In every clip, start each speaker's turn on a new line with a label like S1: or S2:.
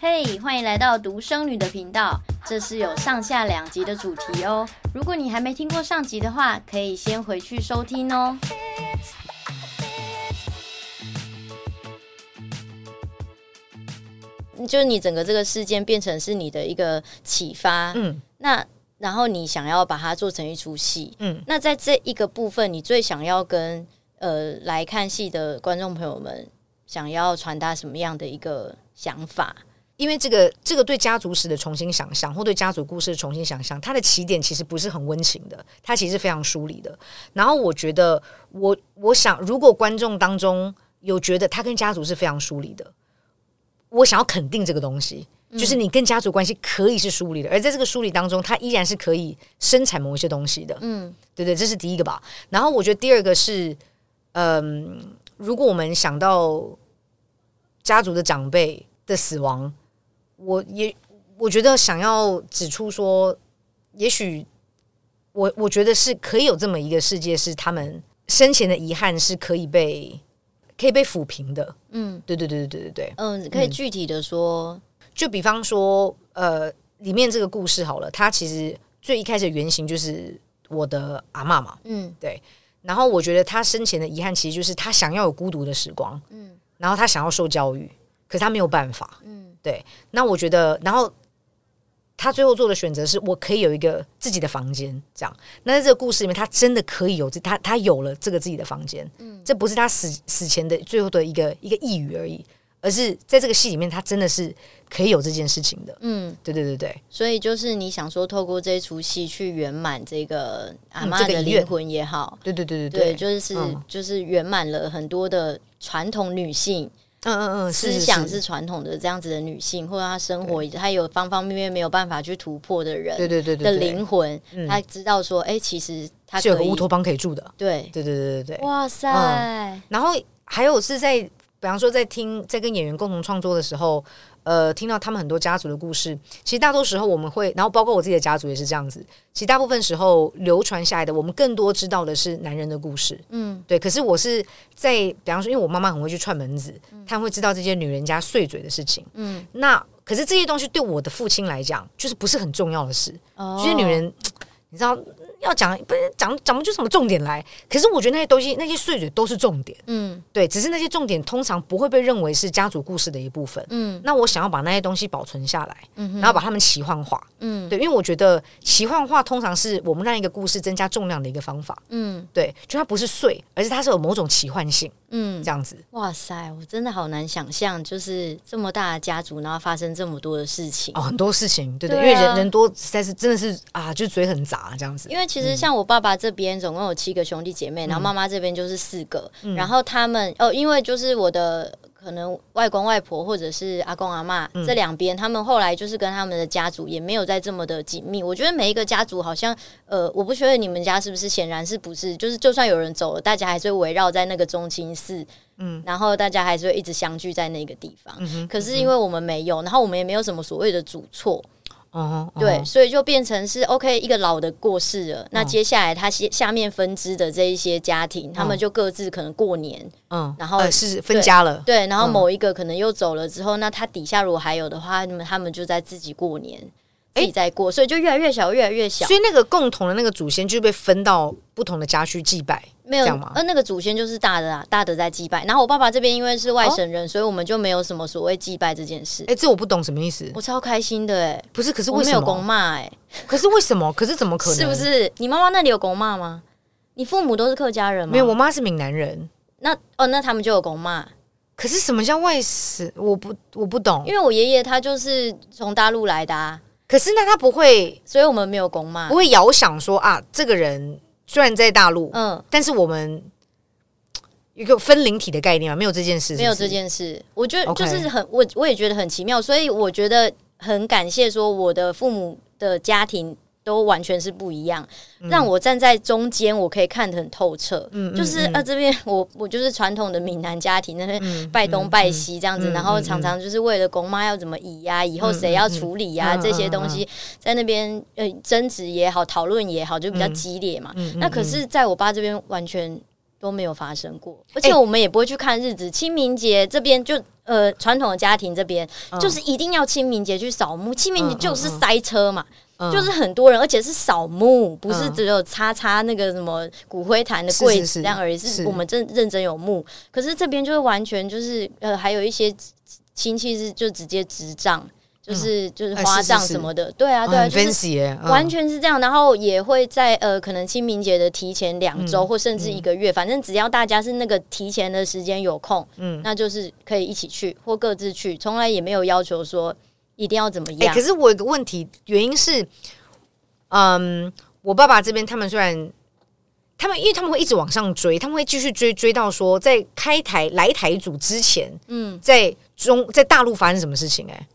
S1: 嘿，hey, 欢迎来到独生女的频道，这是有上下两集的主题哦。如果你还没听过上集的话，可以先回去收听哦。就是你整个这个事件变成是你的一个启发，嗯，那然后你想要把它做成一出戏，嗯，那在这一个部分，你最想要跟呃来看戏的观众朋友们想要传达什么样的一个想法？
S2: 因为这个这个对家族史的重新想象，或对家族故事的重新想象，它的起点其实不是很温情的，它其实非常疏离的。然后我觉得，我我想，如果观众当中有觉得他跟家族是非常疏离的，我想要肯定这个东西，就是你跟家族关系可以是疏离的，而在这个疏离当中，它依然是可以生产某一些东西的。嗯，对对，这是第一个吧。然后我觉得第二个是，嗯，如果我们想到家族的长辈的死亡。我也我觉得想要指出说，也许我我觉得是可以有这么一个世界，是他们生前的遗憾是可以被可以被抚平的。嗯，对对对对对对对。
S1: 嗯，可以具体的说，嗯，
S2: 就比方说，呃，里面这个故事好了，它其实最一开始的原型就是我的阿嬷嘛。嗯，对。然后我觉得他生前的遗憾，其实就是他想要有孤独的时光。嗯，然后他想要受教育，可是他没有办法。嗯。对，那我觉得，然后他最后做的选择是，我可以有一个自己的房间，这样。那在这个故事里面，他真的可以有这，他他有了这个自己的房间。嗯，这不是他死死前的最后的一个一个呓语而已，而是在这个戏里面，他真的是可以有这件事情的。嗯，对对对对。
S1: 所以就是你想说，透过这一出戏去圆满这个阿妈的灵魂也好，
S2: 对对对对对，
S1: 就是就是圆满了很多的传统女性。
S2: 嗯嗯嗯，
S1: 思想是。传统的这样子的女性，或者她生活她有方方面面没有办法去突破的人，对对对的灵魂，她知道说，哎，其实她
S2: 是有个乌托邦可以住的，
S1: 对。
S2: 对对对对对，
S1: 哇塞！
S2: 然后还有是在，比方说在听在跟演员共同创作的时候。呃，听到他们很多家族的故事，其实大多时候我们会，然后包括我自己的家族也是这样子。其实大部分时候流传下来的，我们更多知道的是男人的故事。嗯，对。可是我是在，比方说，因为我妈妈很会去串门子，她、嗯、会知道这些女人家碎嘴的事情。嗯，那可是这些东西对我的父亲来讲，就是不是很重要的事。哦，这些女人，你知道。要讲不是讲讲不出什么重点来，可是我觉得那些东西那些碎嘴都是重点，嗯，对，只是那些重点通常不会被认为是家族故事的一部分，嗯，那我想要把那些东西保存下来，嗯，然后把它们奇幻化，嗯，对，因为我觉得奇幻化通常是我们让一个故事增加重量的一个方法，嗯，对，就它不是碎，而是它是有某种奇幻性，嗯，这样子，
S1: 哇塞，我真的好难想象，就是这么大的家族，然后发生这么多的事情，
S2: 哦，很多事情，对对，对啊，因为人人多，实在是真的是啊，就嘴很杂这样子，
S1: 因为。其实像我爸爸这边总共有七个兄弟姐妹，然后妈妈这边就是四个，嗯、然后他们哦，因为就是我的可能外公外婆或者是阿公阿妈、嗯、这两边，他们后来就是跟他们的家族也没有再这么的紧密。我觉得每一个家族好像呃，我不觉得你们家是不是，显然是不是，就是就算有人走了，大家还是会围绕在那个中心寺，嗯，然后大家还是会一直相聚在那个地方。嗯，可是因为我们没有，然后我们也没有什么所谓的祖厝。哦，对，所以就变成是 OK，一个老的过世了，那接下来他下下面分支的这一些家庭，他们就各自可能过年，嗯，然后
S2: 是分家了，
S1: 对，然后某一个可能又走了之后，那他底下如果还有的话，那么他们就在自己过年，自己在过，所以就越来越小，越来越小，
S2: 所以那个共同的那个祖先就被分到不同的家去祭拜。
S1: 没有，呃，那个祖先就是大的啊，大的在祭拜。然后我爸爸这边因为是外省人，哦、所以我们就没有什么所谓祭拜这件事。
S2: 哎，这我不懂什么意思。
S1: 我超开心的哎、欸，
S2: 不是，可是为什么
S1: 没有公骂哎？
S2: 可是为什么？可是怎么可能？
S1: 是不是？你妈妈那里有公骂吗？你父母都是客家人吗？
S2: 没有，我妈是闽南人。
S1: 那哦，那他们就有公骂。
S2: 可是什么叫外省？我不，我不懂。
S1: 因为我爷爷他就是从大陆来的啊。
S2: 可是那他不会，
S1: 所以我们没有公骂，
S2: 不会遥想说啊，这个人虽然在大陆，嗯，但是我们。一个分灵体的概念啊？没有这件事是是？
S1: 没有这件事。我觉得就是很.我我也觉得很奇妙，所以我觉得很感谢说我的父母的家庭都完全是不一样，嗯、让我站在中间，我可以看得很透彻。嗯，就是啊，这边我我就是传统的闽南家庭，那边拜东拜西这样子，嗯、然后常常就是为了公妈要怎么移呀、啊，以后谁要处理呀、这些东西在那边呃争执也好，讨论也好，就比较激烈嘛。嗯、那可是在我爸这边完全。都没有发生过，而且我们也不会去看日子。清明节这边就呃传统的家庭这边、嗯、就是一定要清明节去扫墓，清明节就是塞车嘛。嗯嗯嗯就是很多人，而且是扫墓，不是只有擦擦那个什么骨灰坛的柜子这样而已。是我们真认真有墓，可是这边就是完全就是呃，还有一些亲戚是就直接执葬，就是就是花葬什么的。对啊，对啊，就是完全是这样。然后也会在呃，可能清明节的提前两周或甚至一个月，反正只要大家是那个提前的时间有空，嗯，那就是可以一起去或各自去，从来也没有要求说。一定要怎么样？
S2: 欸，可是我有个问题，原因是，嗯，我爸爸这边他们虽然他们，因为他们会一直往上追，他们会继续追，追到说在开台来台组之前，嗯，在中在大陆发生什么事情？欸？哎，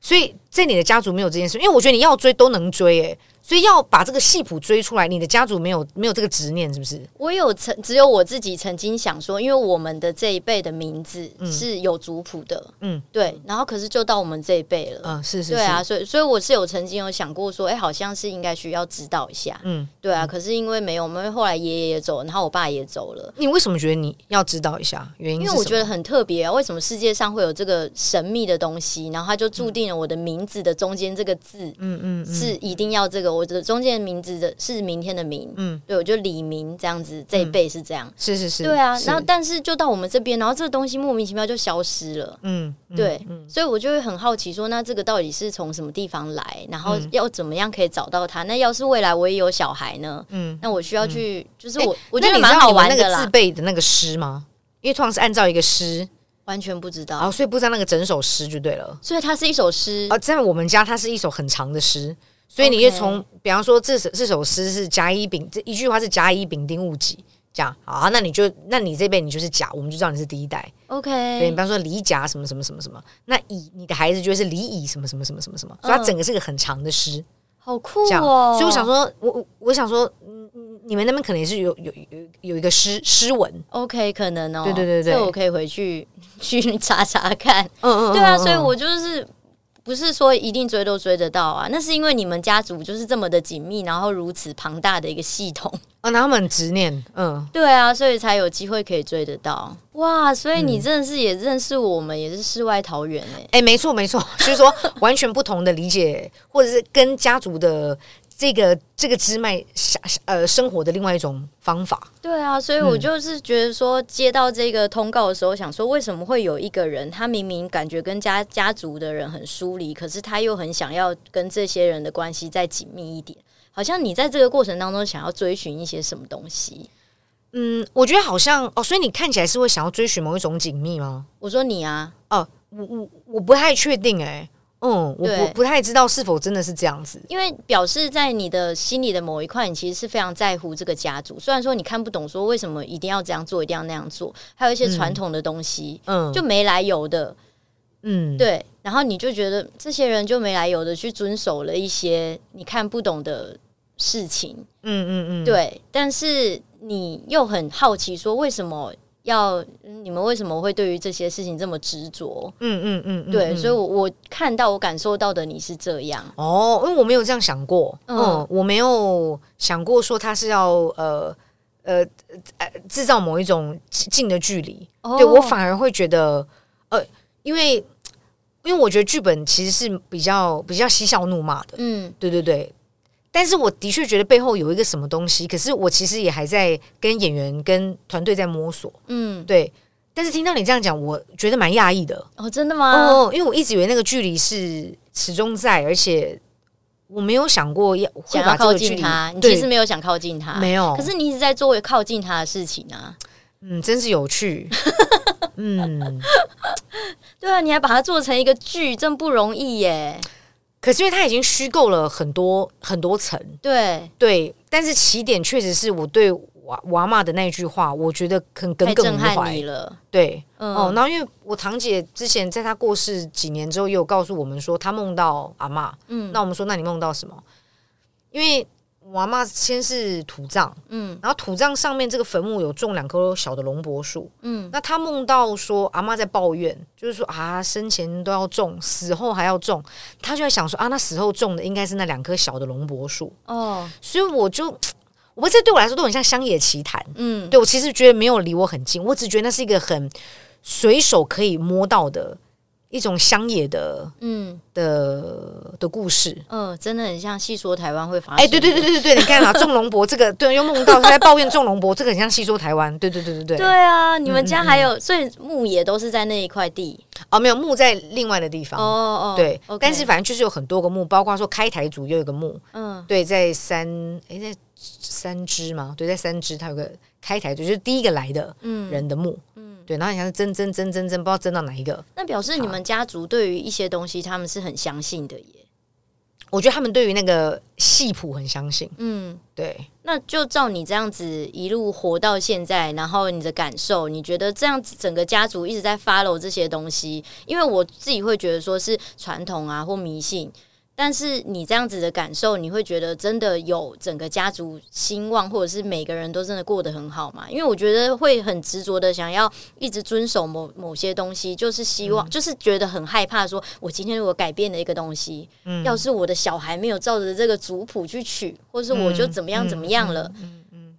S2: 所以在你的家族没有这件事，因为我觉得你要追都能追，欸，哎。所以要把这个系谱追出来，你的家族没有没有这个执念，是不是？
S1: 我有曾只有我自己曾经想说，因为我们的这一辈的名字是有族谱的，嗯，对。然后可是就到我们这一辈了，嗯，是是，对啊。所以所以我是有曾经有想过说，哎，好像是应该需要知道一下，嗯，对啊。可是因为没有，我们后来爷爷也走了，然后我爸也走了。
S2: 你为什么觉得你要知道一下？原因？
S1: 因为我觉得很特别啊。为什么世界上会有这个神秘的东西？然后它就注定了我的名字的中间这个字，嗯嗯，是一定要这个我的中间的名。字的是明天的明，嗯，对，我觉得李明这样子，这一辈是这样，
S2: 是是是，
S1: 对啊。然后，但是就到我们这边，然后这个东西莫名其妙就消失了，嗯，对，所以我就会很好奇，说那这个到底是从什么地方来？然后要怎么样可以找到它？那要是未来我也有小孩呢？嗯，那我需要去，就是我我觉得蛮好玩的
S2: 那个字辈的那个诗吗？因为通常是按照一个诗，
S1: 完全不知道，
S2: 哦，所以不知道那个整首诗就对了。
S1: 所以它是一首诗。
S2: 啊，在我们家它是一首很长的诗。所以你就从，比方说这首这首诗是甲乙丙这一句话是甲乙丙丁戊己这样，啊，那你就那你这辈你就是甲，我们就知道你是第一代。
S1: OK，
S2: 对，你比方说李甲什么什么什么什么，那乙你的孩子就是李乙什么什么什么什么什么，所以它整个是个很长的诗，
S1: 好酷哦。
S2: 所以我想说，我我我想说，嗯嗯，你们那边可能也是有有有有一个诗诗文
S1: ，OK，可能哦，
S2: 对对对对，
S1: 所以我可以回去 去查查看，嗯嗯，对啊，所以我就是。不是说一定追都追得到啊，那是因为你们家族就是这么的紧密，然后如此庞大的一个系统。
S2: 啊，他们很执念，嗯，
S1: 对啊，所以才有机会可以追得到。哇，所以你真的是也认识我们，也是世外桃源哎，
S2: 哎，没错没错，所以说完全不同的理解，或者是跟家族的。这个这个支脉下呃生活的另外一种方法，
S1: 对啊，所以我就是觉得说，接到这个通告的时候，想说为什么会有一个人，他明明感觉跟家家族的人很疏离，可是他又很想要跟这些人的关系再紧密一点，好像你在这个过程当中想要追寻一些什么东西。
S2: 嗯，我觉得好像哦，所以你看起来是会想要追寻某一种紧密吗？
S1: 我说你啊，
S2: 哦，我我我不太确定哎。嗯，我不不太知道是否真的是这样子，
S1: 因为表示在你的心里的某一块，你其实是非常在乎这个家族。虽然说你看不懂，说为什么一定要这样做，一定要那样做，还有一些传统的东西，嗯，就没来由的，嗯，对。然后你就觉得这些人就没来由的去遵守了一些你看不懂的事情，嗯嗯嗯，对。但是你又很好奇，说为什么？要你们为什么会对于这些事情这么执着？嗯嗯嗯，对，所以我我看到我感受到的你是这样。
S2: 哦，因为我没有这样想过，嗯，嗯，我没有想过说他是要呃呃呃制造某一种近的距离，哦、对我反而会觉得呃，因为因为我觉得剧本其实是比较比较嬉笑怒骂的，嗯，对对对。但是我的确觉得背后有一个什么东西，可是我其实也还在跟演员、跟团队在摸索。嗯，对。但是听到你这样讲，我觉得蛮讶异的。
S1: 哦，真的吗？
S2: 哦，因为我一直以为那个距离是始终在，而且我没有想过要
S1: 想要靠近他。你其实没有想靠近他，
S2: 没有。
S1: 可是你一直在做靠近他的事情啊。
S2: 嗯，真是有趣。嗯，
S1: 对啊，你还把它做成一个剧，真不容易耶。
S2: 可是因为他已经虚构了很多很多层，
S1: 对
S2: 对，但是起点确实是我对娃娃妈的那句话，我觉得很耿耿于怀
S1: 了。
S2: 对，嗯、哦，然后因为我堂姐之前在她过世几年之后，也有告诉我们说她梦到阿妈，嗯，那我们说那你梦到什么？因为。我阿妈先是土葬，嗯，然后土葬上面这个坟墓有种两棵小的龙柏树，嗯，那他梦到说阿妈在抱怨，就是说啊，生前都要种，死后还要种，他就在想说啊，那死后种的应该是那两棵小的龙柏树，哦，所以我就我这对我来说都很像乡野奇谈。嗯，对我其实觉得没有离我很近，我只觉得那是一个很随手可以摸到的。一种乡野的，嗯的的故事，
S1: 嗯，真的很像戏说台湾会发生。
S2: 哎，对对对对对对，你看啊，仲龙博这个，对，又梦到他在抱怨仲龙博，这个很像戏说台湾。对对对对对。
S1: 对啊，你们家还有，所以墓也都是在那一块地
S2: 哦，没有墓在另外的地方。哦哦，对，但是反正就是有很多个墓，包括说开台族又有个墓，嗯，对，在三哎在三芝嘛，对，在三芝，它有个开台族，就是第一个来的人的墓，嗯。对，然后你像是争争争争争，不知道争到哪一个。
S1: 那表示你们家族对于一些东西，他们是很相信的耶。
S2: 我觉得他们对于那个系谱很相信。嗯，对。
S1: 那就照你这样子一路活到现在，然后你的感受，你觉得这样子整个家族一直在 follow 这些东西？因为我自己会觉得说是传统啊或迷信。但是你这样子的感受，你会觉得真的有整个家族兴旺，或者是每个人都真的过得很好吗？因为我觉得会很执着的想要一直遵守某某些东西，就是希望，嗯、就是觉得很害怕，说我今天如果改变了一个东西，嗯，要是我的小孩没有照着这个族谱去取，或是我就怎么样怎么样了，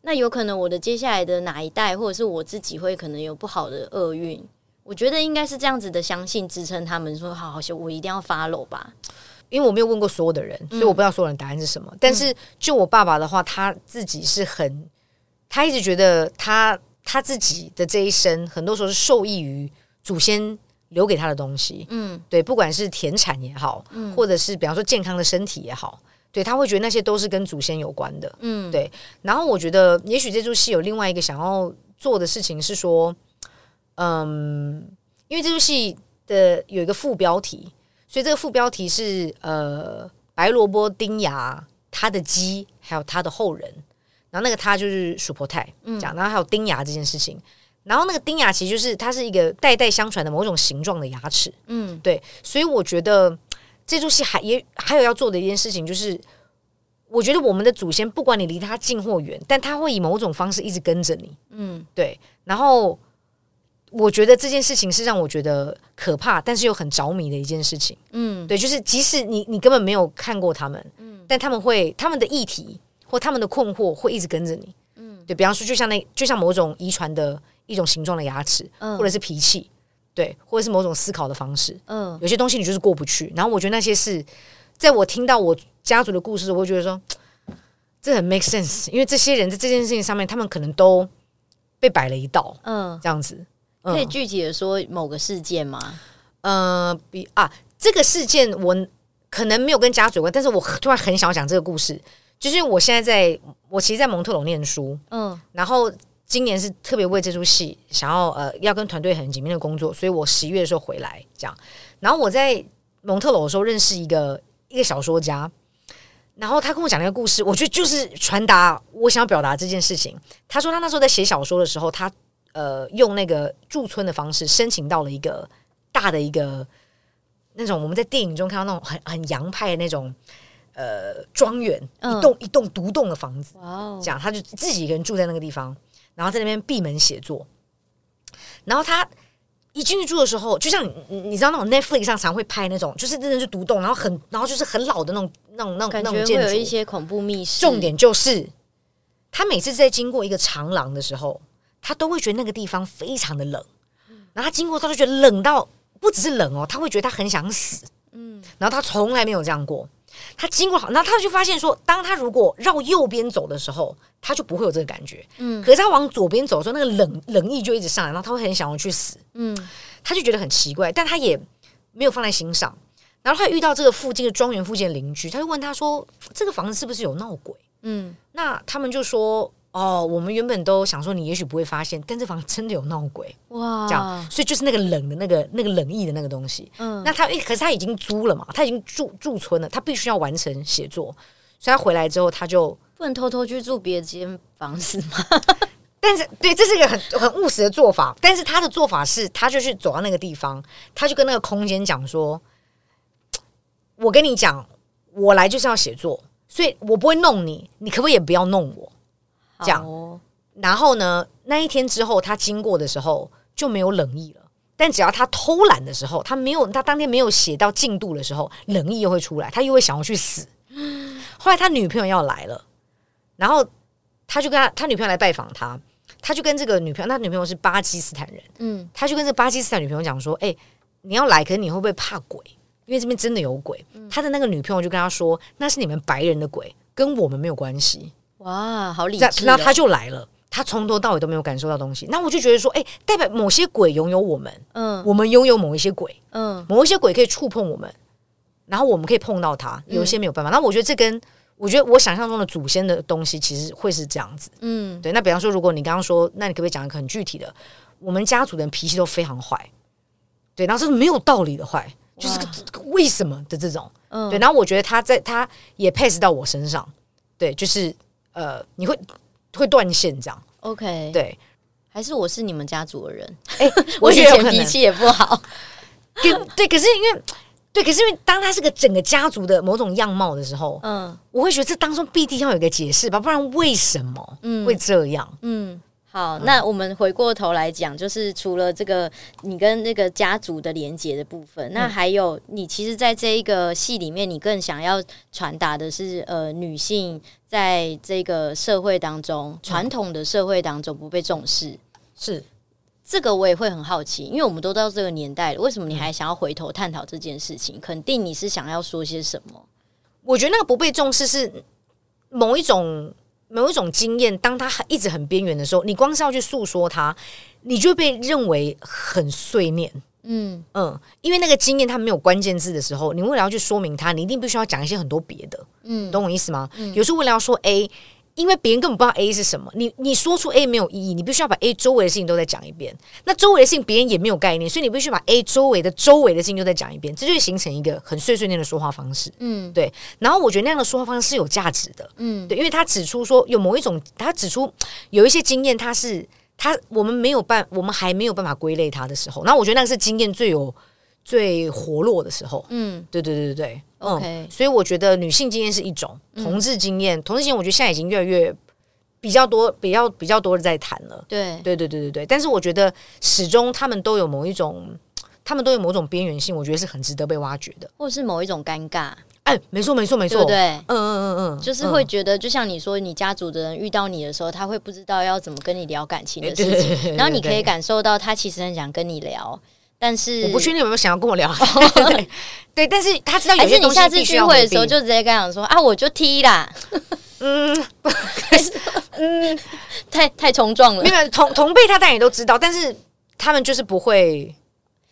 S1: 那有可能我的接下来的哪一代，或者是我自己会可能有不好的厄运。我觉得应该是这样子的，相信支撑他们说，好好修，我一定要 follow 吧。
S2: 因为我没有问过所有的人，所以我不知道所有人答案是什么。嗯、但是就我爸爸的话，他自己是很，他一直觉得他他自己的这一生，很多时候是受益于祖先留给他的东西。嗯，对，不管是田产也好，嗯，或者是比方说健康的身体也好，对，他会觉得那些都是跟祖先有关的。嗯，对。然后我觉得，也许这出戏有另外一个想要做的事情是说，嗯，因为这出戏的有一个副标题。所以这个副标题是呃，白萝卜丁牙他的鸡还有他的后人，然后那个他就是鼠婆太讲，然后还有丁牙这件事情，然后那个丁牙其实就是它是一个代代相传的某种形状的牙齿，嗯，对，所以我觉得这出戏还也还有要做的一件事情就是，我觉得我们的祖先不管你离他近或远，但他会以某种方式一直跟着你，嗯，对，然后。我觉得这件事情是让我觉得可怕，但是又很着迷的一件事情。嗯，对，就是即使你你根本没有看过他们，嗯，但他们会他们的议题或他们的困惑会一直跟着你。嗯，对，比方说，就像那就像某种遗传的一种形状的牙齿，嗯，或者是脾气，对，或者是某种思考的方式，嗯，有些东西你就是过不去。然后我觉得那些是在我听到我家族的故事，我会觉得说 这很 make sense，因为这些人在这件事情上面，他们可能都被摆了一道，嗯，这样子。
S1: 可以具体的说某个事件吗？
S2: 嗯、呃，比啊，这个事件我可能没有跟家族有关，但是我突然很想讲这个故事，就是我现在在我其实，在蒙特龙念书，嗯，然后今年是特别为这出戏想要呃要跟团队很紧密的工作，所以我十一月的时候回来这样，然后我在蒙特楼的时候认识一个一个小说家，然后他跟我讲那个故事，我觉得就是传达我想要表达这件事情。他说他那时候在写小说的时候，他。呃，用那个驻村的方式申请到了一个大的一个那种我们在电影中看到那种很很洋派的那种呃庄园，一栋一栋独栋的房子。哦，这样他就自己一个人住在那个地方，然后在那边闭门写作。然后他一进去住的时候，就像你你知道那种 Netflix 上常会拍那种，就是真的是独栋，然后很然后就是很老的那种那种那种那种建筑，
S1: 会有一些恐怖密室。
S2: 重点就是他每次在经过一个长廊的时候。他都会觉得那个地方非常的冷，然后他经过他就觉得冷到不只是冷哦，他会觉得他很想死，嗯，然后他从来没有这样过。他经过好，然后他就发现说，当他如果绕右边走的时候，他就不会有这个感觉，嗯。可是他往左边走的时候，那个冷冷意就一直上来，然后他会很想要去死，嗯。他就觉得很奇怪，但他也没有放在心上。然后他遇到这个附近的庄园附近的邻居，他就问他说：“这个房子是不是有闹鬼？”嗯，那他们就说。哦，我们原本都想说你也许不会发现，但这房真的有闹鬼哇！这样，所以就是那个冷的那个那个冷意的那个东西。嗯，那他可是他已经租了嘛，他已经住驻村了，他必须要完成写作，所以他回来之后他就
S1: 不能偷偷去住别间房子吗？
S2: 但是，对，这是一个很很务实的做法。但是他的做法是，他就去走到那个地方，他就跟那个空间讲说：“我跟你讲，我来就是要写作，所以我不会弄你，你可不可以也不要弄我？”这样，哦、然后呢？那一天之后，他经过的时候就没有冷意了。但只要他偷懒的时候，他没有，他当天没有写到进度的时候，冷意又会出来，他又会想要去死。后来他女朋友要来了，然后他就跟他他女朋友来拜访他，他就跟这个女朋友，他女朋友是巴基斯坦人，
S1: 嗯，
S2: 他就跟这个巴基斯坦女朋友讲说：“哎、欸，你要来，可是你会不会怕鬼？因为这边真的有鬼。嗯”他的那个女朋友就跟他说：“那是你们白人的鬼，跟我们没有关系。”
S1: 哇，好理智、哦。
S2: 那他就来了，他从头到尾都没有感受到东西。那我就觉得说：“哎、欸，代表某些鬼拥有我们，嗯，我们拥有某一些鬼，嗯，某一些鬼可以触碰我们，然后我们可以碰到他，有一些没有办法。嗯、那我觉得这跟……我觉得我想象中的祖先的东西，其实会是这样子。嗯，对。那比方说，如果你刚刚说，那你可不可以讲一个很具体的？我们家族的人脾气都非常坏，对，然后是没有道理的坏，就是个为什么的这种。嗯，对。然后我觉得他在他也 pass 到我身上，对，就是呃，你会会断线这样。
S1: OK，
S2: 对。
S1: 还是我是你们家族的人？
S2: 哎、欸，
S1: 我以前脾气也不好。
S2: 对，对，可是因为。对，可是因为当他是个整个家族的某种样貌的时候，嗯，我会觉得这当中必定要有一个解释吧，不然为什么会这样？
S1: 嗯，嗯，好，那我们回过头来讲，就是除了这个你跟那个家族的连接的部分，那还有你其实在这一个戏里面，你更想要传达的是，呃，女性在这个社会当中，传统的社会当中不被重视，
S2: 是。
S1: 这个我也会很好奇，因为我们都到这个年代了，为什么你还想要回头探讨这件事情？肯定你是想要说些什么。
S2: 我觉得那个不被重视是某一种某一种经验，当他一直很边缘的时候，你光是要去诉说它，你就被认为很碎念。嗯嗯，因为那个经验它没有关键字的时候，你为了要去说明它，你一定必须要讲一些很多别的。嗯，懂我意思吗？嗯，有时候为了要说 A。因为别人根本不知道 A 是什么，你你说出 A 没有意义，你必须要把 A 周围的事情都再讲一遍。那周围的事情别人也没有概念，所以你必须把 A 周围的周围的事情都再讲一遍，这就会形成一个很碎碎念的说话方式。嗯，对。然后我觉得那样的说话方式是有价值的。嗯，对，因为他指出说有某一种，他指出有一些经验，他是他我们没有办，我们还没有办法归类他的时候，然后我觉得那个是经验最有最活络的时候。嗯，对对对对对。OK，嗯，所以我觉得女性经验是一种，同志经验，嗯、同志经验，我觉得现在已经越来越比较多，比较比较多的在谈了。对，对，对，对，对，对。但是我觉得始终他们都有某一种，他们都有某种边缘性，我觉得是很值得被挖掘的，
S1: 或者是某一种尴尬。
S2: 哎，没错，没错，没
S1: 错，对对？
S2: 嗯嗯嗯嗯，
S1: 就是会觉得，就像你说，你家族的人遇到你的时候，他会不知道要怎么跟你聊感情的事情，然后你可以感受到他其实很想跟你聊。但是
S2: 我不确定有没有想要跟我聊，对，对，但是他知道有些东西，
S1: 还是你下次聚会的时候就直接跟他讲说啊，我就踢啦，嗯，可 是嗯，太太冲撞了，
S2: 因为同同辈他当然也都知道，但是他们就是不会。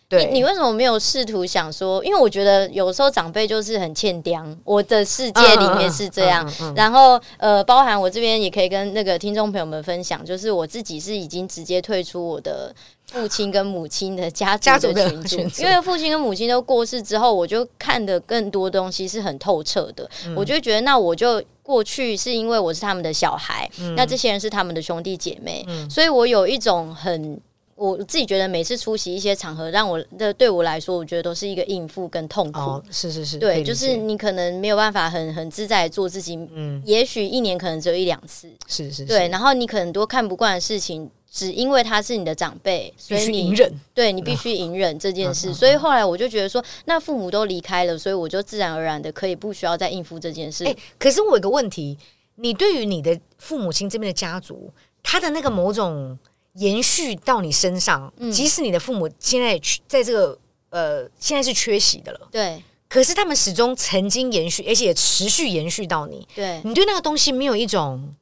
S2: 对
S1: 你，你为什么没有试图想说？因为我觉得有时候长辈就是很欠刁。我的世界里面是这样，嗯嗯嗯嗯、然后呃，包含我这边也可以跟那个听众朋友们分享，就是我自己是已经直接退出我的父亲跟母亲的家族的群组，因为父亲跟母亲都过世之后，我就看的更多东西是很透彻的，嗯、我就觉得那我就过去是因为我是他们的小孩，嗯、那这些人是他们的兄弟姐妹，嗯、所以我有一种很。我自己觉得每次出席一些场合，让我的对我来说，我觉得都是一个应付跟痛苦。
S2: 哦、是是是，
S1: 对，就是你可能没有办法很很自在做自己。嗯，也许一年可能只有一两次。
S2: 是是是，
S1: 对，然后你可能多看不惯的事情，只因为他是你的长辈，所以你
S2: 隐忍。
S1: 对，你必须 隐忍这件事。嗯、所以后来我就觉得说，那父母都离开了，所以我就自然而然的可以不需要再应付这件事。
S2: 哎、欸，可是我有个问题，你对于你的父母亲这边的家族，他的那个某种。延续到你身上，嗯、即使你的父母现在在这个呃，现在是缺席的了，
S1: 对，
S2: 可是他们始终曾经延续，而且也持续延续到你。
S1: 对，
S2: 你对那个东西没有一种，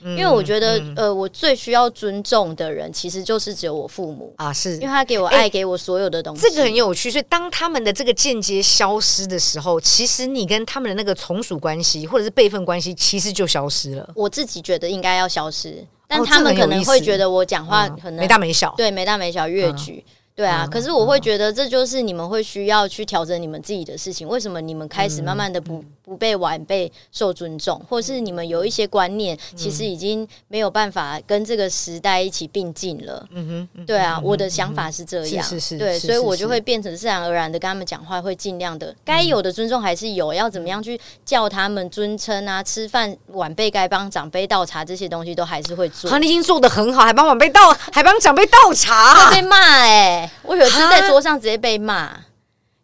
S1: 嗯、因为我觉得，嗯、呃，我最需要尊重的人，其实就是只有我父母
S2: 啊，是
S1: 因为他给我爱，欸、给我所有的东西，
S2: 这个很有趣。所以，当他们的这个间接消失的时候，其实你跟他们的那个从属关系或者是辈分关系，其实就消失了。
S1: 我自己觉得应该要消失。但他们可能会觉得我讲话可能
S2: 没大没小，
S1: 对，没大没小，越矩。对啊，可是我会觉得这就是你们会需要去调整你们自己的事情。为什么你们开始慢慢的不不被晚辈受尊重，或是你们有一些观念其实已经没有办法跟这个时代一起并进了？嗯哼，对啊，我的想法是这样，是是，对，所以我就会变成自然而然的跟他们讲话，会尽量的该有的尊重还是有，要怎么样去叫他们尊称啊，吃饭晚辈该帮长辈倒茶这些东西都还是会做。
S2: 好，你已经做的很好，还帮晚辈倒，还帮长辈倒茶，
S1: 会被骂哎。我有一次在桌上直接被骂，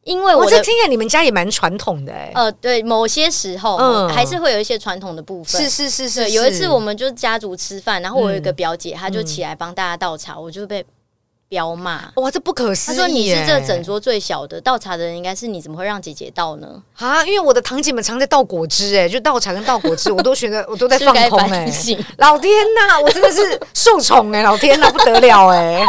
S1: 因为我
S2: 这听起来你们家也蛮传统的哎。
S1: 呃，对，某些时候嗯，还是会有一些传统的部分。
S2: 是是是是。
S1: 有一次我们就家族吃饭，然后我有一个表姐，她就起来帮大家倒茶，我就被。飙骂
S2: 哇，这不可思议！
S1: 他说你是这整桌最小的，倒茶的人应该是你，怎么会让姐姐倒呢？
S2: 啊，因为我的堂姐们常在倒果汁，哎，就倒茶跟倒果汁，我都觉得我都在放空，哎，老天呐，我真的是受宠哎，老天呐，不得了哎，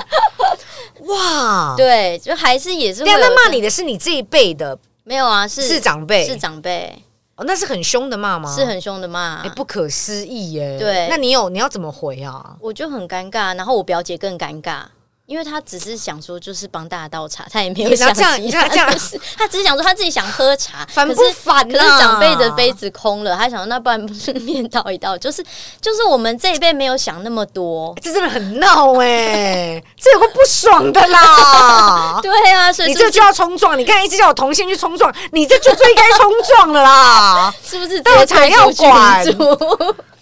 S2: 哇，
S1: 对，就还是也是。
S2: 那骂你的是你这一辈的？
S1: 没有啊，是
S2: 是长辈，
S1: 是长辈
S2: 哦，那是很凶的骂吗？
S1: 是很凶的骂，
S2: 哎，不可思议耶。
S1: 对，
S2: 那你有你要怎么回啊？
S1: 我就很尴尬，然后我表姐更尴尬。因为他只是想说，就是帮大家倒茶，他也没有想这样，你看这样，他只是想说他自己想喝茶，
S2: 烦不烦？
S1: 可是长辈的杯子空了，他想说那不然不顺便倒一倒，就是就是我们这一辈没有想那么多，
S2: 这真的很闹哎，这有个不爽的啦。
S1: 对啊，所以
S2: 你这就要冲撞，你看一直叫我同性去冲撞，你这就最该冲撞了啦，
S1: 是不是？
S2: 倒茶要管。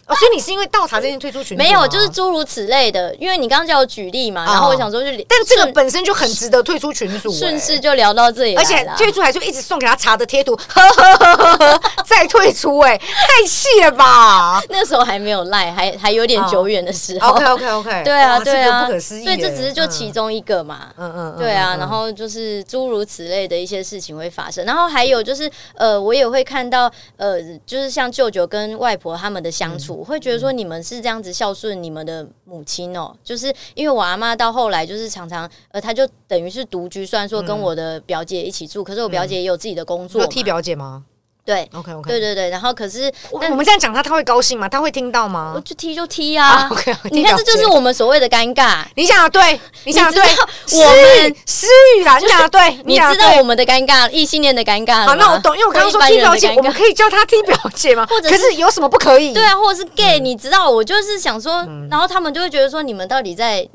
S2: 哦，所以你是因为倒茶这件退出群组？
S1: 没有，就是诸如此类的。因为你刚刚叫我举例嘛，然后我想说就，
S2: 但这个本身就很值得退出群组，
S1: 顺势就聊到这里，
S2: 而且退出还就一直送给他茶的贴图，呵呵呵呵呵，再退出，哎，太气了吧？
S1: 那时候还没有赖，还还有点久远的时候。
S2: OK OK OK，
S1: 对啊对啊，
S2: 不可思议。
S1: 所以这只是就其中一个嘛，嗯嗯，对啊，然后就是诸如此类的一些事情会发生，然后还有就是呃，我也会看到呃，就是像舅舅跟外婆他们的相处，我会觉得说你们。是这样子孝顺你们的母亲哦，就是因为我阿妈到后来就是常常呃，她就等于是独居，虽然说跟我的表姐一起住，可是我表姐也有自己的工作，
S2: 替表姐吗？
S1: 对
S2: ，OK OK，
S1: 对对对，然后可是
S2: 我们这样讲他，他会高兴吗？他会听到吗？
S1: 我就踢就踢啊！OK，你看这就是我们所谓的尴尬。
S2: 你想的对，你想的对，
S1: 我们
S2: 思雨啦，你讲的对，
S1: 你知道我们的尴尬，异性恋的尴尬。
S2: 好，那我懂，因为我刚刚说踢表姐，我们可以叫他踢表姐吗？或者可是有什么不可以？
S1: 对啊，或者是 gay，你知道，我就是想说，然后他们就会觉得说，你们到底在。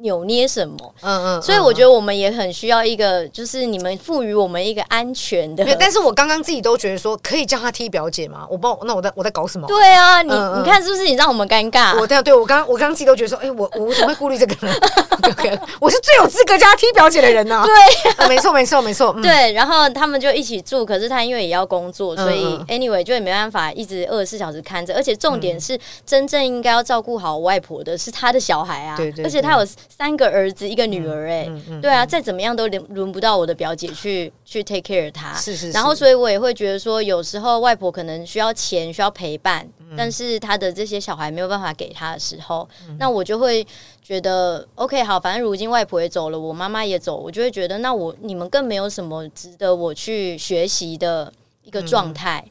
S1: 扭捏什么？嗯嗯，所以我觉得我们也很需要一个，就是你们赋予我们一个安全的。
S2: 但是我刚刚自己都觉得说，可以叫他踢表姐吗？我不知道，那我在我在搞什么？
S1: 对啊，你你看是不是你让我们尴尬？
S2: 我对对，我刚我刚刚自己都觉得说，哎，我我怎么会顾虑这个呢？我是最有资格叫他踢表姐的人呢。对，没错没错没错。
S1: 对，然后他们就一起住，可是他因为也要工作，所以 anyway 就也没办法一直二十四小时看着。而且重点是，真正应该要照顾好外婆的是他的小孩啊，对对，而且他有三个儿子。一个女儿哎、欸，嗯嗯嗯、对啊，再怎么样都轮轮不到我的表姐去去 take care 她。是是是。然后，所以我也会觉得说，有时候外婆可能需要钱，需要陪伴，嗯、但是她的这些小孩没有办法给她的时候，嗯、那我就会觉得 OK 好，反正如今外婆也走了，我妈妈也走，我就会觉得，那我你们更没有什么值得我去学习的一个状态。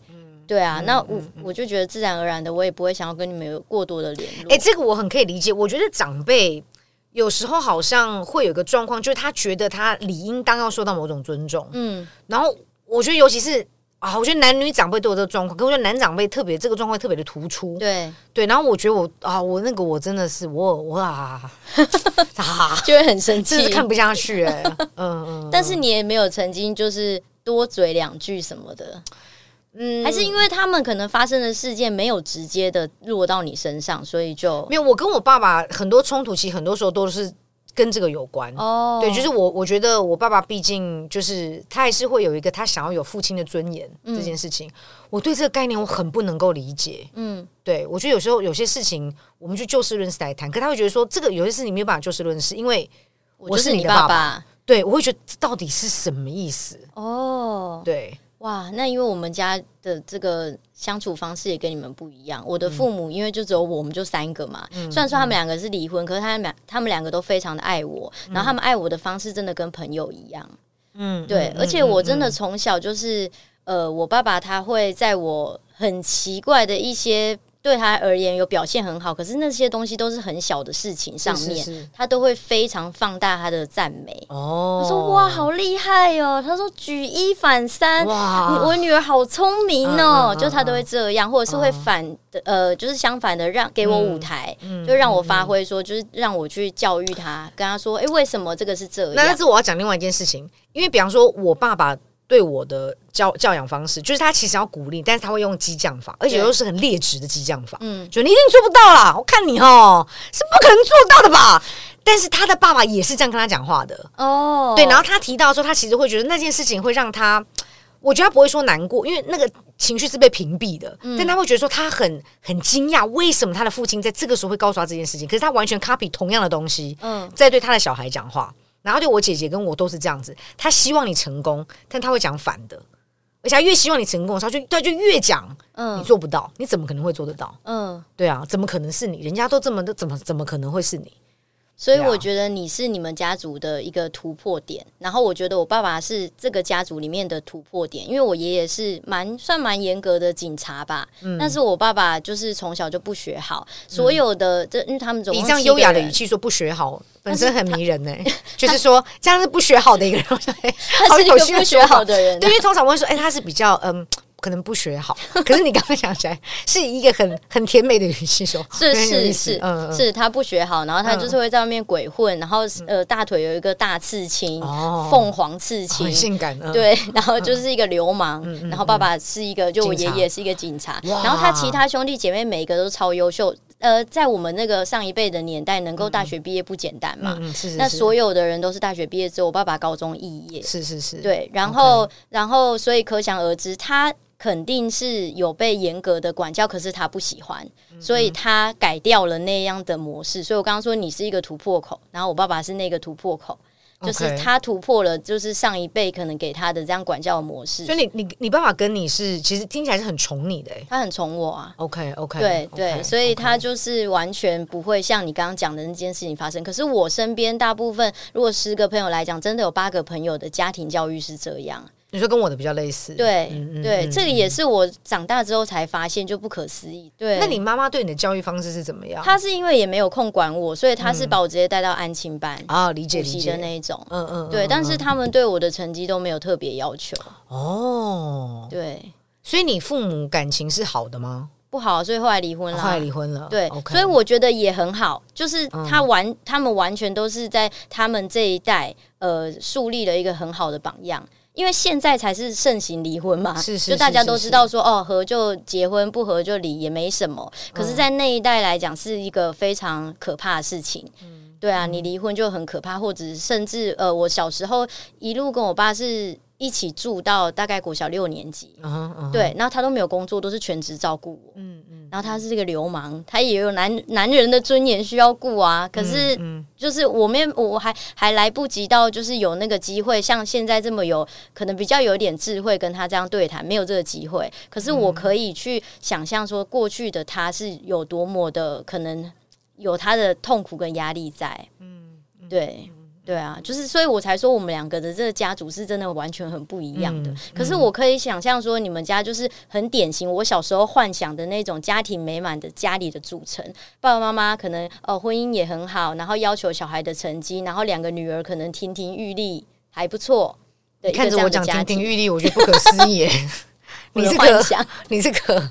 S1: 对啊，嗯、那我我就觉得自然而然的，我也不会想要跟你们有过多的联络。
S2: 哎、欸，这个我很可以理解。我觉得长辈。有时候好像会有个状况，就是他觉得他理应当要受到某种尊重，嗯，然后我觉得尤其是啊，我觉得男女长辈都有这个状况，可我觉得男长辈特别这个状况特别的突出，
S1: 对。
S2: 对，然后我觉得我啊，我那个我真的是我我啊，
S1: 啊。就会很生气，
S2: 就是看不下去哎、欸，嗯嗯，
S1: 但是你也没有曾经就是多嘴两句什么的。嗯，还是因为他们可能发生的事件没有直接的落到你身上，所以就
S2: 没有。我跟我爸爸很多冲突，其实很多时候都是跟这个有关。哦，对，就是我我觉得我爸爸毕竟就是他还是会有一个他想要有父亲的尊严这件事情，嗯、我对这个概念我很不能够理解。嗯，对，我觉得有时候有些事情我们去就事论事来谈，可他会觉得说这个有些事情没有办法就事论事，因为我是你的爸爸。爸爸对，我会觉得这到底是什么意思？哦，对。
S1: 哇，那因为我们家的这个相处方式也跟你们不一样。我的父母因为就只有我们就三个嘛，嗯、虽然说他们两个是离婚，嗯、可是他们两他们两个都非常的爱我，嗯、然后他们爱我的方式真的跟朋友一样。嗯，对，嗯、而且我真的从小就是，嗯、呃，我爸爸他会在我很奇怪的一些。对他而言有表现很好，可是那些东西都是很小的事情上面，是是是他都会非常放大他的赞美。哦，他说哇，好厉害哦！他说举一反三，哇，我女儿好聪明哦！就他都会这样，或者是会反的，嗯、呃，就是相反的，让给我舞台，嗯、就让我发挥，说就是让我去教育他，跟他说，哎，为什么这个是这样？
S2: 那但是我要讲另外一件事情，因为比方说我爸爸。对我的教教养方式，就是他其实要鼓励，但是他会用激将法，而且又是很劣质的激将法。嗯，就你一定做不到啦，我看你哦，是不可能做到的吧？但是他的爸爸也是这样跟他讲话的哦。对，然后他提到说，他其实会觉得那件事情会让他，我觉得他不会说难过，因为那个情绪是被屏蔽的。嗯、但他会觉得说，他很很惊讶，为什么他的父亲在这个时候会告诉他这件事情？可是他完全 copy 同样的东西，嗯，在对他的小孩讲话。然后对我姐姐跟我都是这样子，她希望你成功，但她会讲反的。而且她越希望你成功的时候，他就她就越讲，嗯，你做不到，你怎么可能会做得到？嗯，对啊，怎么可能是你？人家都这么的，怎么怎么可能会是你？
S1: 所以我觉得你是你们家族的一个突破点，然后我觉得我爸爸是这个家族里面的突破点，因为我爷爷是蛮算蛮严格的警察吧，嗯，但是我爸爸就是从小就不学好，所有的这因为他们总
S2: 以这样优雅的语气说不学好，本身很迷人呢，就是说这样是不学好的一个人，
S1: 他是一个不学好。的人，
S2: 对，因为通常我会说，哎，他是比较嗯。可能不学好，可是你刚刚想起来是一个很 很甜美的语气说，
S1: 是是是，嗯，是他不学好，然后他就是会在外面鬼混，然后呃大腿有一个大刺青，凤凰刺青，
S2: 很性感，
S1: 对，然后就是一个流氓，然后爸爸是一个，就我爷爷是一个警察，然后他其他兄弟姐妹每一个都超优秀，呃，在我们那个上一辈的年代，能够大学毕业不简单嘛，那所有的人都是大学毕业之后，我爸爸高中肄业，
S2: 是是是，
S1: 对，然后然后所以可想而知他。肯定是有被严格的管教，可是他不喜欢，所以他改掉了那样的模式。所以我刚刚说你是一个突破口，然后我爸爸是那个突破口，就是他突破了，就是上一辈可能给他的这样管教的模式。
S2: 所以你你你爸爸跟你是其实听起来是很宠你的，
S1: 他很宠我啊。
S2: OK OK，
S1: 对对，所以他就是完全不会像你刚刚讲的那件事情发生。可是我身边大部分，如果十个朋友来讲，真的有八个朋友的家庭教育是这样。
S2: 你说跟我的比较类似，
S1: 对、嗯、对，嗯、这个也是我长大之后才发现就不可思议。对，
S2: 那你妈妈对你的教育方式是怎么样？
S1: 她是因为也没有空管我，所以她是把我直接带到安亲班
S2: 啊，理解理解
S1: 的那一种。嗯嗯，对，但是他们对我的成绩都没有特别要求。
S2: 哦，
S1: 对，
S2: 所以你父母感情是好的吗？
S1: 不好，所以后来离婚了。
S2: 后来离婚了，
S1: 对，Okay. 所以我觉得也很好，就是他完，嗯、他们完全都是在他们这一代呃树立了一个很好的榜样。因为现在才是盛行离婚嘛，是是是是是就大家都知道说哦，合就结婚，不合就离，也没什么。可是，在那一代来讲，是一个非常可怕的事情。嗯，对啊，你离婚就很可怕，或者甚至呃，我小时候一路跟我爸是。一起住到大概国小六年级，uh huh, uh huh. 对，然后他都没有工作，都是全职照顾我。嗯嗯，然后他是这个流氓，他也有男男人的尊严需要顾啊。可是，就是我们我还还来不及到，就是有那个机会，像现在这么有可能比较有点智慧跟他这样对谈，没有这个机会。可是我可以去想象说，过去的他是有多么的可能有他的痛苦跟压力在。嗯，对。对啊，就是所以，我才说我们两个的这个家族是真的完全很不一样的。可是我可以想象说，你们家就是很典型，我小时候幻想的那种家庭美满的家里的组成，爸爸妈妈可能哦婚姻也很好，然后要求小孩的成绩，然后两个女儿可能亭亭玉立，还不错。
S2: 你看着我讲亭亭玉立，我觉得不可思议。你这 个，你这个，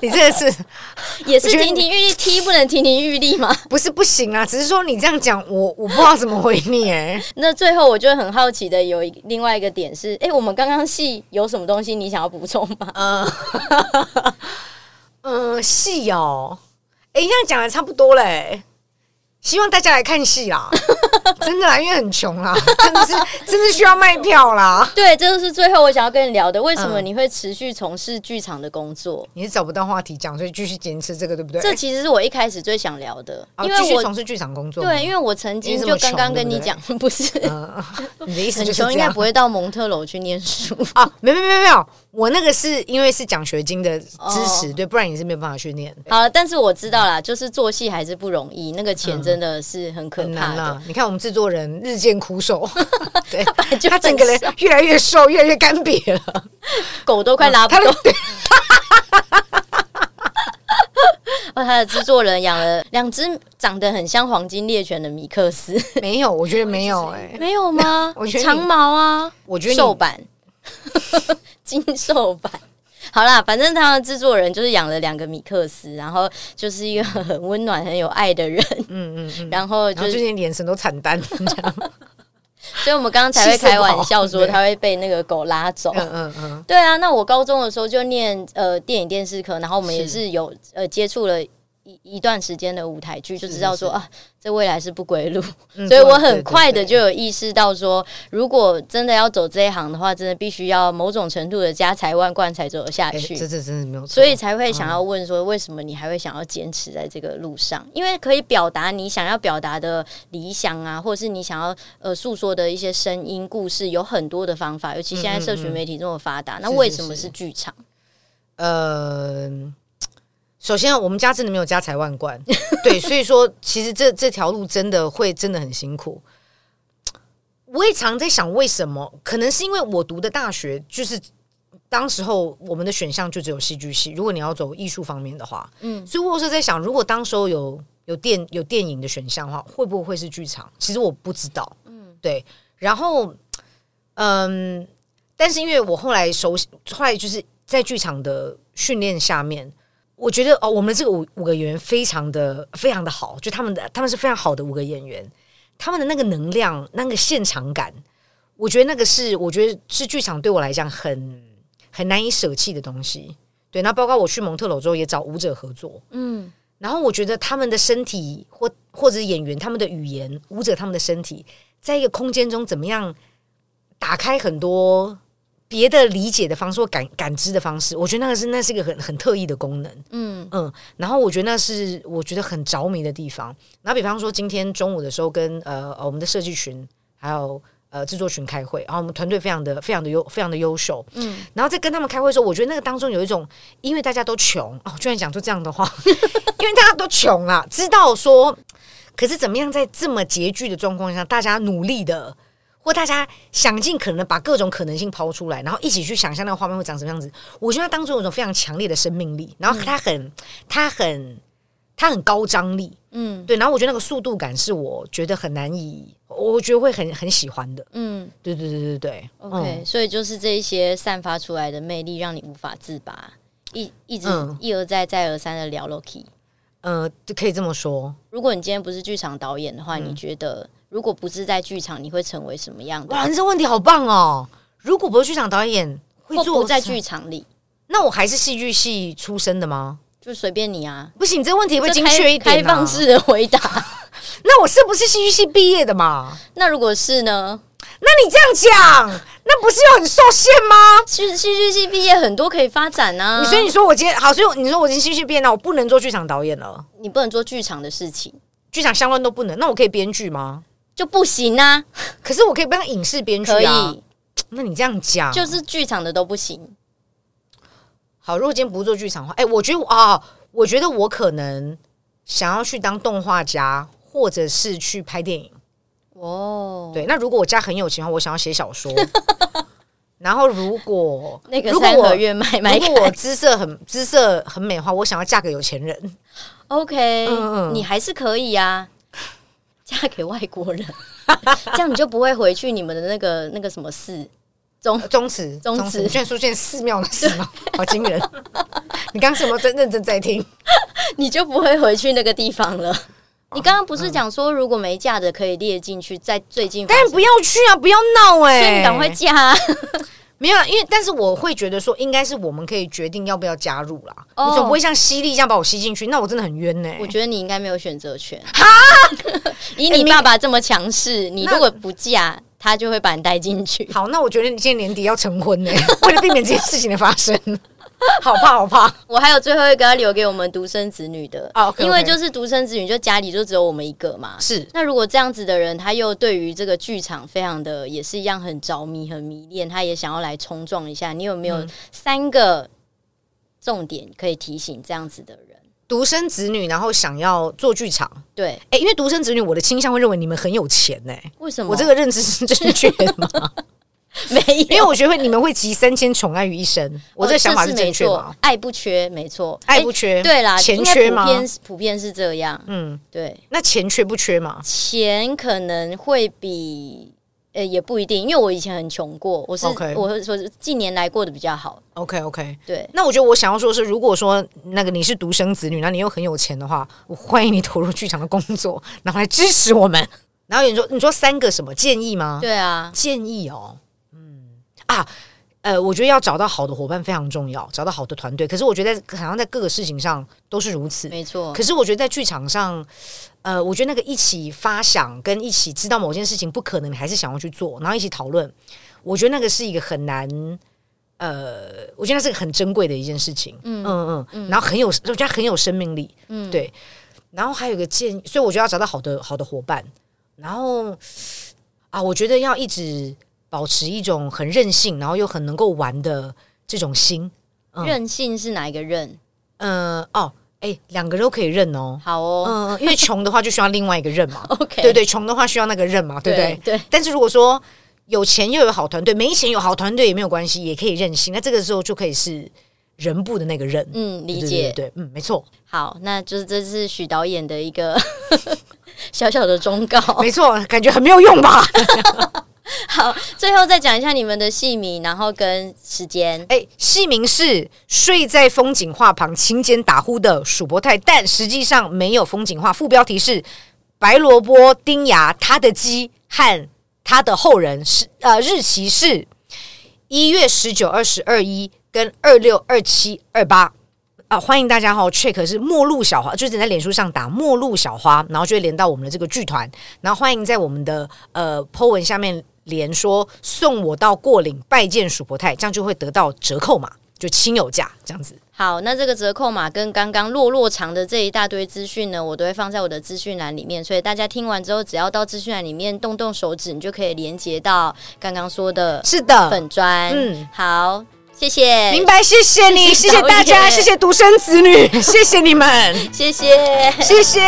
S2: 你这个是
S1: 也是亭亭玉立，T 不能亭亭玉立吗？
S2: 不是不行啊，只是说你这样讲，我我不知道怎么回你哎。
S1: 那最后我就很好奇的有一另外一个点是，哎，我们刚刚戏有什么东西你想要补充吗？嗯
S2: 嗯，戏哦，哎，这样讲的差不多嘞。希望大家来看戏啦，真的啦，因为很穷啦，真的是，真的需要卖票啦。
S1: 对，这就是最后我想要跟你聊的，为什么你会持续从事剧场的工作？
S2: 嗯、你是找不到话题讲，所以继续坚持这个，对不对？
S1: 这其实是我一开始最想聊的，
S2: 因为我从事剧场工作。
S1: 对，因为我曾经就刚刚跟你讲，对 不，是、嗯，
S2: 你的意思就是
S1: 应该不会到蒙特楼去念书
S2: 啊？没没没没有。我那个是因为是奖学金的支持，对，不然你是没有办法去念。
S1: 好了，但是我知道啦，就是做戏还是不容易，那个钱真的是很可怕的。
S2: 你看我们制作人日渐苦手，对，他整个人越来越瘦，越来越干瘪了，
S1: 狗都快拉不动。哦，他的制作人养了两只长得很像黄金猎犬的米克斯，
S2: 没有，我觉得没有，哎，
S1: 没有吗？我觉得长毛啊，
S2: 我觉得
S1: 瘦版。金瘦版，好啦，反正他的制作人就是养了两个米克斯，然后就是一个很温暖、很有爱的人。嗯嗯嗯，然后就是最
S2: 近眼神都惨淡，这样。
S1: 所以我们刚刚才会开玩笑说他会被那个狗拉走。嗯嗯嗯，对啊。那我高中的时候就念呃电影电视科，然后我们也是有呃接触了一一段时间的舞台剧，就知道
S2: 说
S1: 啊，这未来是不归路。
S2: 嗯、
S1: 所以我很快的就有意识到说，如果真的要走这一行的话，真的必须要某种程度的家财万贯才走得下去。
S2: 这这真的没有错，
S1: 所以才会想要问说，为什么你还会想要坚持在这个路上？因为可以表达你想要表达的理想啊，或者是你想要呃诉说的一些声音故事，有很多的方法。尤其现在社群媒体这么发达，那为什么是剧场？
S2: 呃。首先，我们家真的没有家财万贯，对，所以说其实这这条路真的会真的很辛苦。我也常在想，为什么？可能是因为我读的大学就是当时候我们的选项就只有戏剧系。如果你要走艺术方面的话，嗯，所以我是在想，如果当时候有有电有电影的选项的话，会不会会是剧场？其实我不知道，嗯，对。然后，嗯，但是因为我后来熟悉，后来就是在剧场的训练下面。我觉得哦，我们这个五五个演员非常的非常的好，就他们的他们是非常好的五个演员，他们的那个能量、那个现场感，我觉得那个是我觉得是剧场对我来讲很很难以舍弃的东西。对，那包括我去蒙特娄之后也找舞者合作，嗯，然后我觉得他们的身体或或者演员他们的语言，舞者他们的身体，在一个空间中怎么样打开很多。别的理解的方式或感感知的方式，我觉得那个是那是一个很很特异的功能，嗯嗯。然后我觉得那是我觉得很着迷的地方。然后比方说今天中午的时候跟呃我们的设计群还有呃制作群开会，然后我们团队非常的非常的优非常的优秀，嗯。然后在跟他们开会的时候，我觉得那个当中有一种，因为大家都穷哦，居然讲出这样的话，因为大家都穷啊，知道说，可是怎么样在这么拮据的状况下，大家努力的。或大家想尽可能把各种可能性抛出来，然后一起去想象那个画面会长什么样子。我觉得它当中有一种非常强烈的生命力，然后它很、它很、它很高张力。嗯，对。然后我觉得那个速度感是我觉得很难以，我觉得会很很喜欢的。嗯，对对对对对。OK，
S1: 嗯，所以就是这一些散发出来的魅力，让你无法自拔，一一直一而再再而三的聊 Loki。
S2: 呃，就可以这么说。
S1: 如果你今天不是剧场导演的话，嗯、你觉得如果不是在剧场，你会成为什么样的？
S2: 哇，这问题好棒哦！如果不是剧场导演，会做
S1: 不在剧场里，
S2: 那我还是戏剧系出身的吗？
S1: 就随便你啊！
S2: 不行，这问题会精确一点、啊，
S1: 开放式的回答。
S2: 那我是不是戏剧系毕业的嘛？
S1: 那如果是呢？
S2: 那你这样讲，那不是又很受限吗？
S1: 戏戏剧系毕业很多可以发展呢、啊。
S2: 所以你说我今天好，所以你说我今天戏剧毕业，那我不能做剧场导演了。
S1: 你不能做剧场的事情，
S2: 剧场相关都不能。那我可以编剧吗？
S1: 就不行啊。
S2: 可是我可以当影视编剧啊。可以。那你这样讲，
S1: 就是剧场的都不行。
S2: 好，如果今天不做剧场的话，哎、欸，我觉得啊，我觉得我可能想要去当动画家，或者是去拍电影。哦，对，那如果我家很有钱的话，我想要写小说。然后如果
S1: 那个三合院买买，
S2: 如果我姿色很姿色很美的话，我想要嫁给有钱人。
S1: OK，嗯嗯，你还是可以啊，嫁给外国人，这样你就不会回去你们的那个 那个什么寺宗
S2: 宗祠宗祠，居然出现寺庙的事吗？好惊人！你刚刚是不是真认真在听？
S1: 你就不会回去那个地方了。你刚刚不是讲说，如果没嫁的可以列进去，在最近，
S2: 但不要去啊，不要闹哎、欸，
S1: 所以你赶快嫁、啊。
S2: 没有，因为但是我会觉得说，应该是我们可以决定要不要加入啦。Oh, 你总不会像吸力这样把我吸进去，那我真的很冤呢、欸。
S1: 我觉得你应该没有选择权。哈，以你爸爸这么强势，你如果不嫁，他就会把你带进去。
S2: 好，那我觉得你今年年底要成婚呢、欸，为了避免这件事情的发生。好怕，好怕！
S1: 我还有最后一个要留给我们独生子女的，oh, okay, okay. 因为就是独生子女，就家里就只有我们一个嘛。
S2: 是，
S1: 那如果这样子的人，他又对于这个剧场非常的也是一样很着迷、很迷恋，他也想要来冲撞一下。你有没有三个重点可以提醒这样子的人？
S2: 独生子女，然后想要做剧场，
S1: 对，
S2: 哎、欸，因为独生子女，我的倾向会认为你们很有钱呢、欸。
S1: 为什么？
S2: 我这个认知是正确的吗？
S1: 没有，
S2: 因为我觉得你们会集三千宠爱于一身，我这个想法是正确吗。
S1: 爱不缺，没错，
S2: 爱不缺。
S1: 对啦，
S2: 钱缺吗？
S1: 普遍普遍是这样。嗯，对。
S2: 那钱缺不缺吗？
S1: 钱可能会比呃，也不一定，因为我以前很穷过，我是我会说近年来过得比较好。
S2: OK OK，
S1: 对。
S2: 那我觉得我想要说的是，如果说那个你是独生子女，那你又很有钱的话，我欢迎你投入剧场的工作，然后来支持我们。然后你说你说三个什么建议吗？
S1: 对啊，
S2: 建议哦。啊，呃，我觉得要找到好的伙伴非常重要，找到好的团队。可是我觉得好像在各个事情上都是如此，
S1: 没错。
S2: 可是我觉得在剧场上，呃，我觉得那个一起发想跟一起知道某件事情不可能，你还是想要去做，然后一起讨论，我觉得那个是一个很难，呃，我觉得那是个很珍贵的一件事情。嗯嗯嗯，然后很有，我觉得很有生命力。嗯，对。然后还有一个建议，所以我觉得要找到好的好的伙伴。然后啊，我觉得要一直保持一种很任性，然后又很能够玩的这种心。
S1: 嗯、任性是哪一个任？
S2: 呃，哦，哎，两个都可以任哦。
S1: 好哦，
S2: 嗯，因为穷的话就需要另外一个任嘛。
S1: OK，
S2: 对对，穷的话需要那个任嘛，对不对？
S1: 对。
S2: 但是如果说有钱又有好团队，没钱有好团队也没有关系，也可以任性。那这个时候就可以是人部的那个任。
S1: 嗯，理解。
S2: 对，嗯，没错。
S1: 好，那就是这是许导演的一个 小小的忠告。
S2: 没错，感觉很没有用吧？
S1: 好，最后再讲一下你们的戏名，然后跟时间。
S2: 哎，戏名是睡在风景画旁勤俭打呼的鼠伯太，但实际上没有风景画。副标题是白萝卜丁牙他的鸡和他的后人是呃，日期是一月十九、二十二一跟二六、二七、二八。啊，欢迎大家哈，check 是末路小花，就是在脸书上打末路小花，然后就会连到我们的这个剧团。然后欢迎在我们的呃 po 文下面连说送我到过岭拜见鼠伯太，这样就会得到折扣码，就亲友价这样子。
S1: 好，那这个折扣码跟刚刚落落长的这一大堆资讯呢，我都会放在我的资讯栏里面，所以大家听完之后，只要到资讯栏里面动动手指，你就可以连接到刚刚说的，
S2: 是的
S1: 粉砖。嗯，好。谢谢，
S2: 明白，谢谢你，谢谢大家，谢谢独生子女，谢谢你们，
S1: 谢谢，
S2: 谢谢。